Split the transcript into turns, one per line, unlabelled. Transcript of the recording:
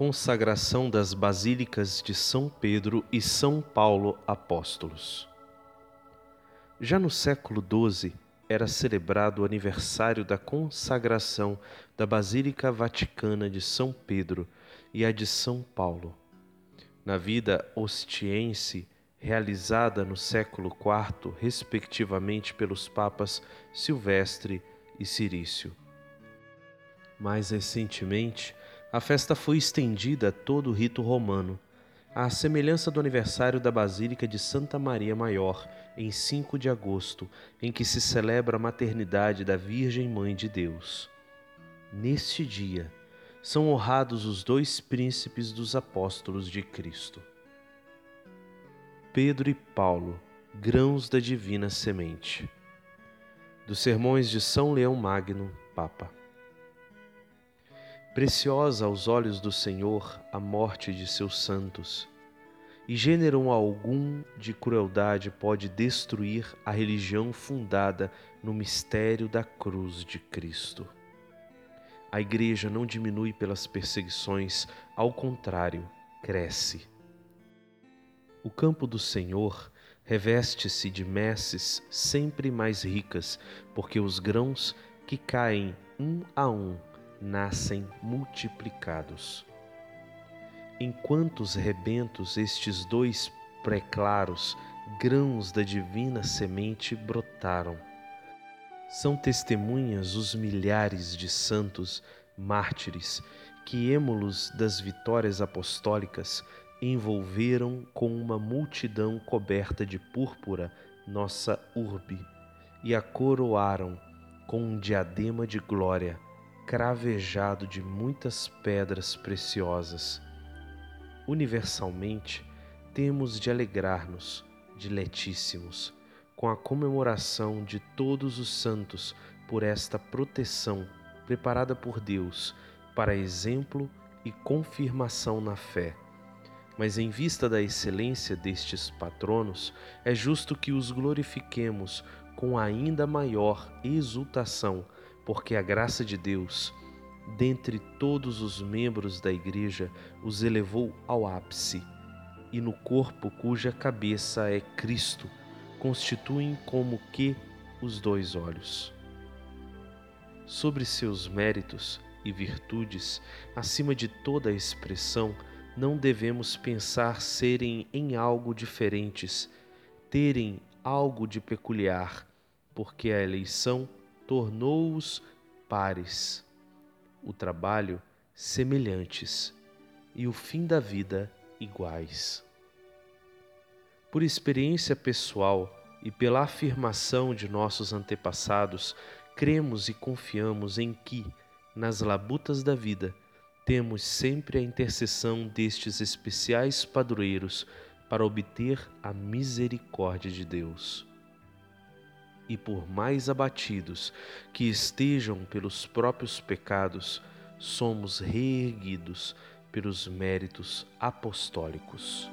Consagração das Basílicas de São Pedro e São Paulo Apóstolos. Já no século XII era celebrado o aniversário da consagração da Basílica Vaticana de São Pedro e a de São Paulo. Na vida ostiense, realizada no século IV, respectivamente pelos papas Silvestre e Cirício. Mais recentemente, a festa foi estendida a todo o rito romano, à semelhança do aniversário da Basílica de Santa Maria Maior, em 5 de agosto, em que se celebra a maternidade da Virgem Mãe de Deus. Neste dia, são honrados os dois príncipes dos apóstolos de Cristo. Pedro e Paulo, grãos da divina semente. Dos sermões de São Leão Magno, Papa. Preciosa aos olhos do Senhor a morte de seus santos, e gênero algum de crueldade pode destruir a religião fundada no mistério da cruz de Cristo. A Igreja não diminui pelas perseguições, ao contrário, cresce. O campo do Senhor reveste-se de messes sempre mais ricas, porque os grãos que caem um a um nascem multiplicados. Em quantos rebentos estes dois pré-claros grãos da divina semente brotaram. São testemunhas os milhares de santos mártires que, êmulos das vitórias apostólicas, envolveram com uma multidão coberta de púrpura nossa urbe e a coroaram com um diadema de glória cravejado de muitas pedras preciosas. Universalmente, temos de alegrar-nos, diletíssimos, com a comemoração de todos os santos por esta proteção preparada por Deus para exemplo e confirmação na fé. Mas em vista da excelência destes patronos, é justo que os glorifiquemos com ainda maior exultação porque a graça de Deus, dentre todos os membros da Igreja, os elevou ao ápice, e no corpo cuja cabeça é Cristo, constituem como que os dois olhos. Sobre seus méritos e virtudes, acima de toda expressão, não devemos pensar serem em algo diferentes, terem algo de peculiar, porque a eleição tornou-os pares, o trabalho semelhantes e o fim da vida iguais. Por experiência pessoal e pela afirmação de nossos antepassados, cremos e confiamos em que, nas labutas da vida, temos sempre a intercessão destes especiais padroeiros para obter a misericórdia de Deus e por mais abatidos que estejam pelos próprios pecados, somos reerguidos pelos méritos apostólicos.